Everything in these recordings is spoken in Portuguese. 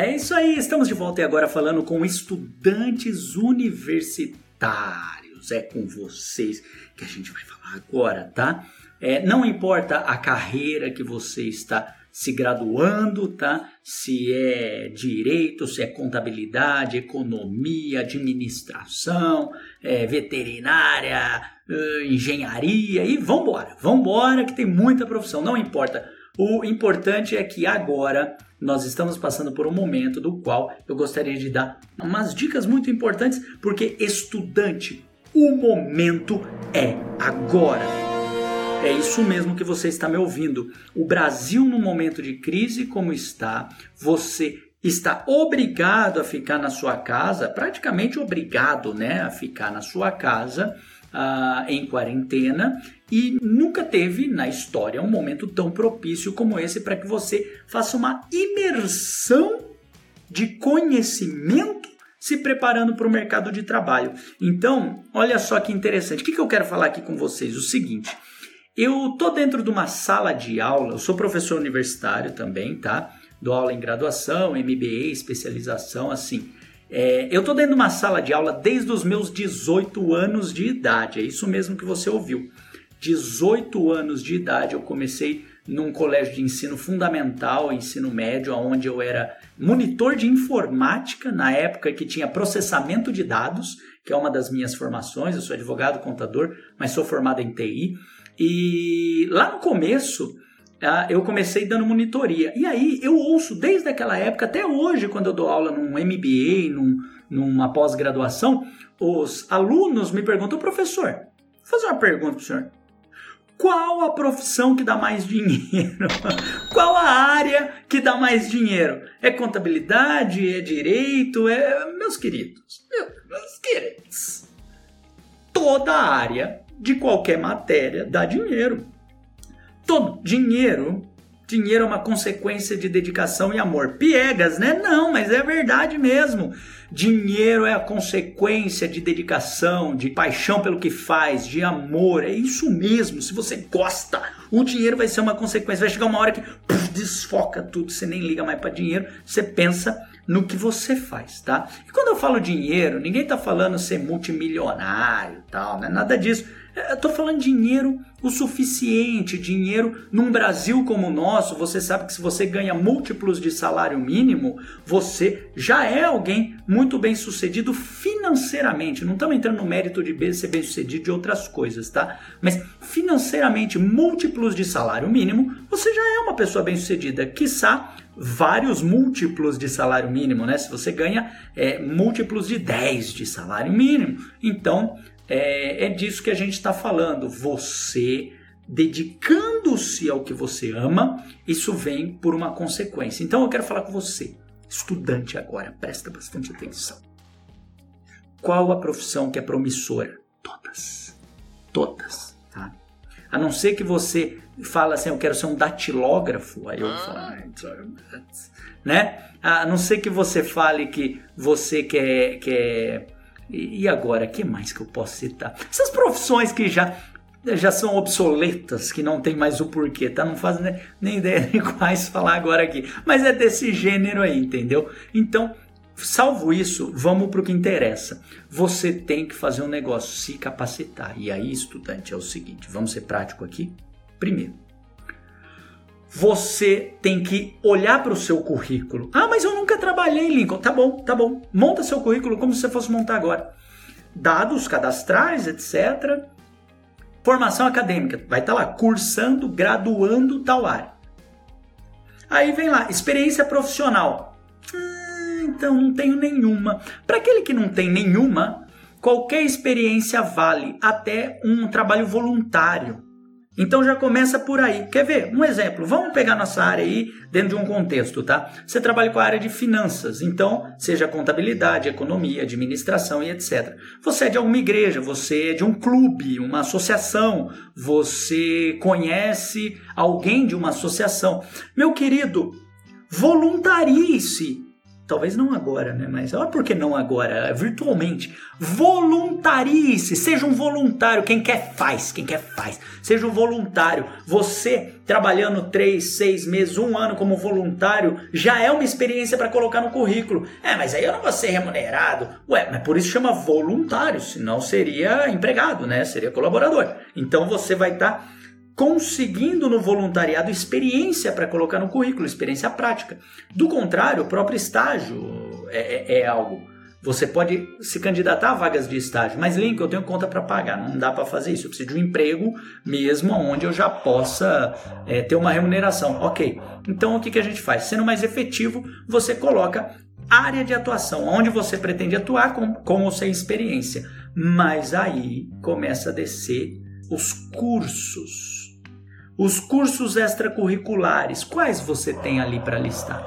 É isso aí, estamos de volta e agora falando com estudantes universitários. É com vocês que a gente vai falar agora, tá? É, não importa a carreira que você está se graduando, tá? Se é direito, se é contabilidade, economia, administração, é, veterinária, engenharia e vambora, vambora que tem muita profissão, não importa. O importante é que agora nós estamos passando por um momento do qual eu gostaria de dar umas dicas muito importantes, porque estudante, o momento é agora. É isso mesmo que você está me ouvindo. O Brasil, no momento de crise como está, você está obrigado a ficar na sua casa, praticamente obrigado né, a ficar na sua casa uh, em quarentena e nunca teve na história um momento tão propício como esse para que você faça uma imersão de conhecimento se preparando para o mercado de trabalho. Então, olha só que interessante. O que, que eu quero falar aqui com vocês? O seguinte. Eu tô dentro de uma sala de aula, eu sou professor universitário também, tá? Dou aula em graduação, MBA, especialização, assim. É, eu tô dentro de uma sala de aula desde os meus 18 anos de idade, é isso mesmo que você ouviu. 18 anos de idade eu comecei num colégio de ensino fundamental, ensino médio, onde eu era monitor de informática, na época que tinha processamento de dados, que é uma das minhas formações, eu sou advogado, contador, mas sou formado em TI. E lá no começo, eu comecei dando monitoria. E aí eu ouço desde aquela época até hoje, quando eu dou aula num MBA, num, numa pós-graduação, os alunos me perguntam, professor, vou fazer uma pergunta para o senhor. Qual a profissão que dá mais dinheiro? Qual a área que dá mais dinheiro? É contabilidade? É direito? É... Meus queridos, meus queridos, toda área de qualquer matéria dá dinheiro. Todo dinheiro Dinheiro é uma consequência de dedicação e amor. Piegas, né? Não, mas é verdade mesmo. Dinheiro é a consequência de dedicação, de paixão pelo que faz, de amor. É isso mesmo. Se você gosta, o dinheiro vai ser uma consequência. Vai chegar uma hora que puf, desfoca tudo, você nem liga mais para dinheiro, você pensa no que você faz, tá? E quando eu falo dinheiro, ninguém tá falando ser multimilionário, tal, né? Nada disso. Eu tô falando dinheiro o suficiente, dinheiro num Brasil como o nosso, você sabe que se você ganha múltiplos de salário mínimo, você já é alguém muito bem sucedido financeiramente. Não estamos entrando no mérito de ser bem sucedido de outras coisas, tá? Mas financeiramente, múltiplos de salário mínimo, você já é uma pessoa bem sucedida. Quiçá vários múltiplos de salário mínimo, né? Se você ganha é, múltiplos de 10 de salário mínimo, então é, é disso que a gente está falando. Você dedicando-se ao que você ama, isso vem por uma consequência. Então eu quero falar com você, estudante agora, presta bastante atenção. Qual a profissão que é promissora? Todas. Todas, tá? A não ser que você fala assim, eu quero ser um datilógrafo, aí eu falo, né? A não ser que você fale que você quer, quer e agora, que mais que eu posso citar? Essas profissões que já já são obsoletas, que não tem mais o porquê, tá? Não fazem nem, nem ideia de quais falar agora aqui. Mas é desse gênero aí, entendeu? Então, salvo isso, vamos para o que interessa. Você tem que fazer um negócio, se capacitar. E aí, estudante, é o seguinte: vamos ser prático aqui? Primeiro, você tem que olhar para o seu currículo. Ah, mas eu nunca trabalhei, Lincoln. Tá bom, tá bom. Monta seu currículo como se você fosse montar agora. Dados cadastrais, etc. Formação acadêmica. Vai estar tá lá, cursando, graduando tal área. Aí vem lá, experiência profissional. Ah, então não tenho nenhuma. Para aquele que não tem nenhuma, qualquer experiência vale, até um trabalho voluntário. Então já começa por aí. Quer ver? Um exemplo. Vamos pegar nossa área aí dentro de um contexto, tá? Você trabalha com a área de finanças, então seja contabilidade, economia, administração e etc. Você é de alguma igreja, você é de um clube, uma associação, você conhece alguém de uma associação. Meu querido, voluntarie-se talvez não agora, né? Mas olha por que não agora? Virtualmente. Voluntarie-se, seja um voluntário. Quem quer faz, quem quer faz. Seja um voluntário. Você trabalhando três, seis meses, um ano como voluntário já é uma experiência para colocar no currículo. É, mas aí eu não vou ser remunerado. Ué, mas por isso chama voluntário, senão seria empregado, né? Seria colaborador. Então você vai estar tá conseguindo no voluntariado experiência para colocar no currículo, experiência prática. Do contrário, o próprio estágio é, é, é algo. Você pode se candidatar a vagas de estágio, mas Link, eu tenho conta para pagar, não dá para fazer isso. Eu preciso de um emprego mesmo onde eu já possa é, ter uma remuneração. Ok, então o que, que a gente faz? Sendo mais efetivo, você coloca área de atuação, onde você pretende atuar com, com ou sem experiência. Mas aí começa a descer os cursos os cursos extracurriculares, quais você tem ali para listar?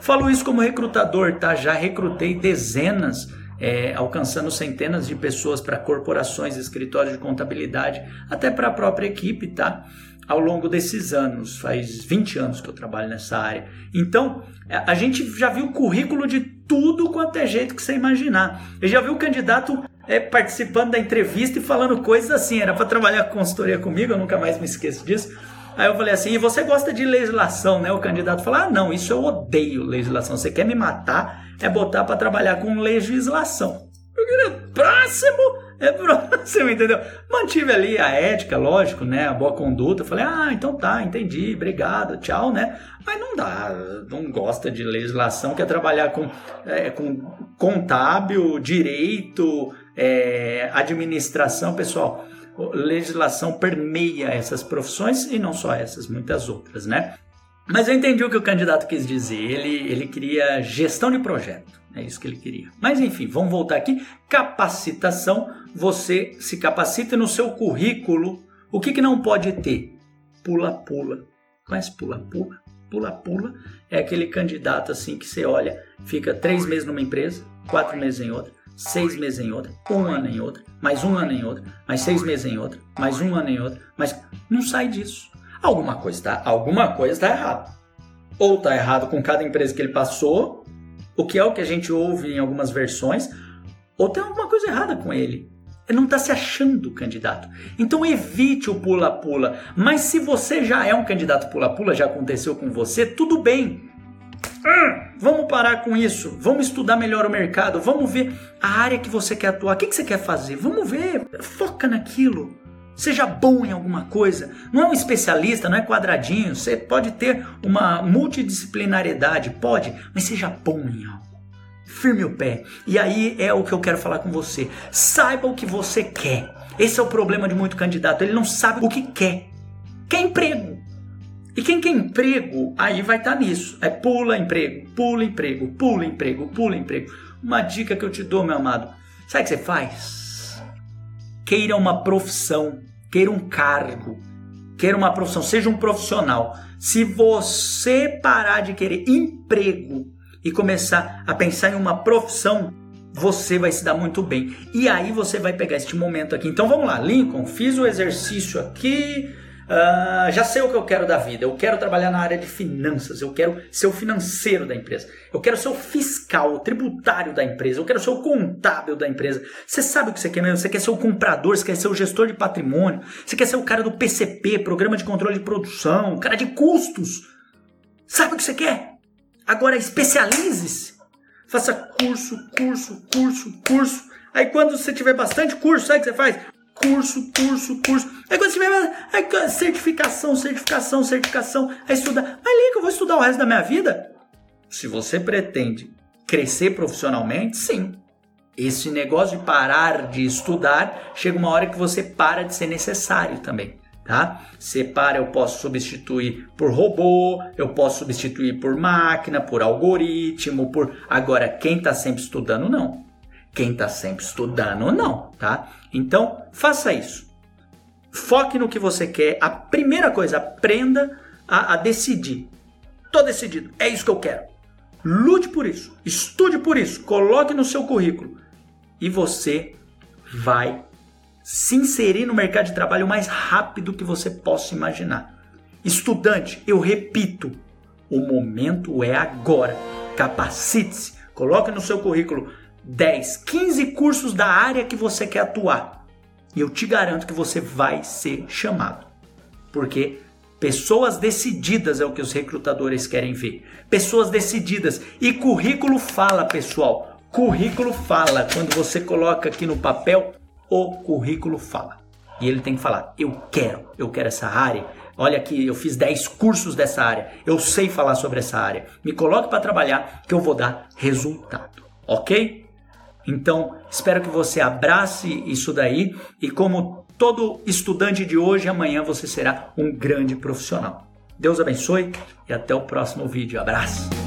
Falo isso como recrutador, tá? Já recrutei dezenas, é, alcançando centenas de pessoas para corporações, escritórios de contabilidade, até para a própria equipe, tá? Ao longo desses anos, faz 20 anos que eu trabalho nessa área. Então, a gente já viu currículo de tudo quanto é jeito que você imaginar. Eu já vi o candidato é, participando da entrevista e falando coisas assim. Era para trabalhar com consultoria comigo, eu nunca mais me esqueço disso. Aí eu falei assim: e você gosta de legislação, né? O candidato falou: ah, não, isso eu odeio legislação. Você quer me matar? É botar para trabalhar com legislação. Queria, próximo! É próximo, entendeu? Mantive ali a ética, lógico, né? A boa conduta. Falei, ah, então tá, entendi, obrigado, tchau, né? Mas não dá, não gosta de legislação, quer trabalhar com, é, com contábil, direito, é, administração, pessoal, legislação permeia essas profissões e não só essas, muitas outras, né? Mas eu entendi o que o candidato quis dizer. Ele, ele queria gestão de projeto. É isso que ele queria. Mas enfim, vamos voltar aqui. Capacitação. Você se capacita no seu currículo. O que, que não pode ter? Pula-pula. Conhece pula-pula? Pula-pula é aquele candidato assim que você olha, fica três meses numa empresa, quatro meses em outra, seis meses em outra, um ano em outra, mais um ano em outra, mais seis meses em outra, mais um ano em outra, mas não sai disso. Alguma coisa está, alguma coisa está errada. Ou está errado com cada empresa que ele passou, o que é o que a gente ouve em algumas versões, ou tem alguma coisa errada com ele. Ele não está se achando candidato. Então evite o pula-pula. Mas se você já é um candidato pula-pula, já aconteceu com você, tudo bem. Hum, vamos parar com isso. Vamos estudar melhor o mercado. Vamos ver a área que você quer atuar. O que, que você quer fazer? Vamos ver. Foca naquilo. Seja bom em alguma coisa. Não é um especialista, não é quadradinho. Você pode ter uma multidisciplinariedade, pode, mas seja bom em algo. Firme o pé. E aí é o que eu quero falar com você. Saiba o que você quer. Esse é o problema de muito candidato. Ele não sabe o que quer. Quer emprego. E quem quer emprego, aí vai estar tá nisso. É pula emprego, pula emprego, pula emprego, pula emprego. Uma dica que eu te dou, meu amado. Sabe o que você faz? Queira uma profissão, queira um cargo, queira uma profissão, seja um profissional. Se você parar de querer emprego e começar a pensar em uma profissão, você vai se dar muito bem. E aí você vai pegar este momento aqui. Então vamos lá, Lincoln, fiz o exercício aqui Uh, já sei o que eu quero da vida. Eu quero trabalhar na área de finanças. Eu quero ser o financeiro da empresa. Eu quero ser o fiscal, o tributário da empresa. Eu quero ser o contábil da empresa. Você sabe o que você quer mesmo? Você quer ser o comprador, você quer ser o gestor de patrimônio. Você quer ser o cara do PCP, Programa de Controle de Produção, cara de custos. Sabe o que você quer? Agora especialize-se. Faça curso, curso, curso, curso. Aí quando você tiver bastante curso, sabe o que você faz? Curso, curso, curso. Aí quando você tiver certificação, certificação, certificação, aí estuda. Mas Lica, eu vou estudar o resto da minha vida? Se você pretende crescer profissionalmente, sim. Esse negócio de parar de estudar, chega uma hora que você para de ser necessário também, tá? Você para, eu posso substituir por robô, eu posso substituir por máquina, por algoritmo, por... Agora, quem está sempre estudando, não. Quem está sempre estudando, não, tá? Então, faça isso. Foque no que você quer. A primeira coisa, aprenda a, a decidir. Tô decidido, é isso que eu quero. Lute por isso, estude por isso, coloque no seu currículo e você vai se inserir no mercado de trabalho o mais rápido que você possa imaginar. Estudante, eu repito, o momento é agora. Capacite-se Coloque no seu currículo 10, 15 cursos da área que você quer atuar. E eu te garanto que você vai ser chamado. Porque pessoas decididas é o que os recrutadores querem ver. Pessoas decididas. E currículo fala, pessoal. Currículo fala. Quando você coloca aqui no papel, o currículo fala. E ele tem que falar: eu quero, eu quero essa área. Olha aqui, eu fiz 10 cursos dessa área. Eu sei falar sobre essa área. Me coloque para trabalhar que eu vou dar resultado. Ok? Então, espero que você abrace isso daí e como todo estudante de hoje, amanhã você será um grande profissional. Deus abençoe e até o próximo vídeo. Abraço!